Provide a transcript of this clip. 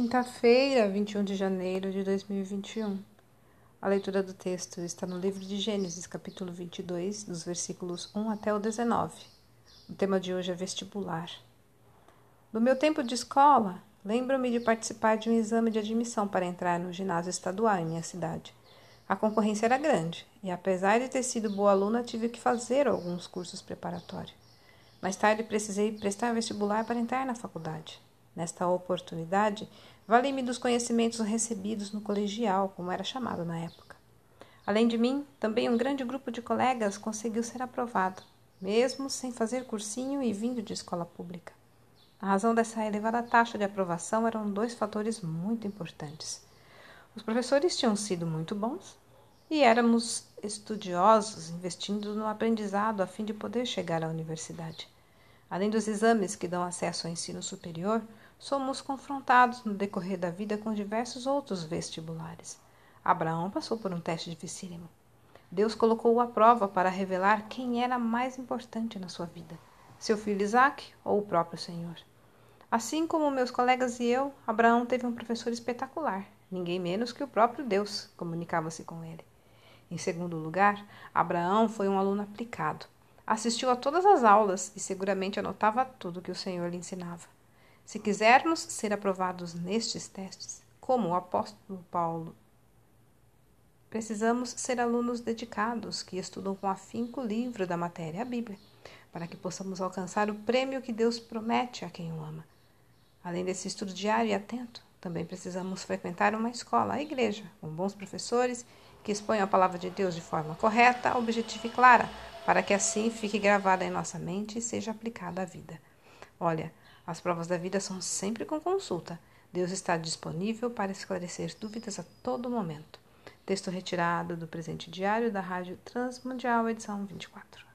Quinta-feira, 21 de janeiro de 2021. A leitura do texto está no livro de Gênesis, capítulo 22, dos versículos 1 até o 19. O tema de hoje é vestibular. No meu tempo de escola, lembro-me de participar de um exame de admissão para entrar no ginásio estadual em minha cidade. A concorrência era grande e, apesar de ter sido boa aluna, tive que fazer alguns cursos preparatórios. Mais tarde, precisei prestar vestibular para entrar na faculdade. Nesta oportunidade, vali-me dos conhecimentos recebidos no colegial, como era chamado na época. Além de mim, também um grande grupo de colegas conseguiu ser aprovado, mesmo sem fazer cursinho e vindo de escola pública. A razão dessa elevada taxa de aprovação eram dois fatores muito importantes. Os professores tinham sido muito bons e éramos estudiosos, investindo no aprendizado a fim de poder chegar à universidade. Além dos exames que dão acesso ao ensino superior, somos confrontados no decorrer da vida com diversos outros vestibulares. Abraão passou por um teste dificílimo. Deus colocou-o à prova para revelar quem era mais importante na sua vida: seu filho Isaac ou o próprio Senhor. Assim como meus colegas e eu, Abraão teve um professor espetacular, ninguém menos que o próprio Deus comunicava-se com ele. Em segundo lugar, Abraão foi um aluno aplicado. Assistiu a todas as aulas e seguramente anotava tudo que o Senhor lhe ensinava. Se quisermos ser aprovados nestes testes, como o apóstolo Paulo, precisamos ser alunos dedicados que estudam com afinco o livro da matéria, a Bíblia, para que possamos alcançar o prêmio que Deus promete a quem o ama. Além desse estudo diário e atento, também precisamos frequentar uma escola, a igreja, com bons professores que exponham a palavra de Deus de forma correta, objetiva e clara para que assim fique gravada em nossa mente e seja aplicada à vida. Olha, as provas da vida são sempre com consulta. Deus está disponível para esclarecer dúvidas a todo momento. Texto retirado do presente diário da Rádio Transmundial, edição 24.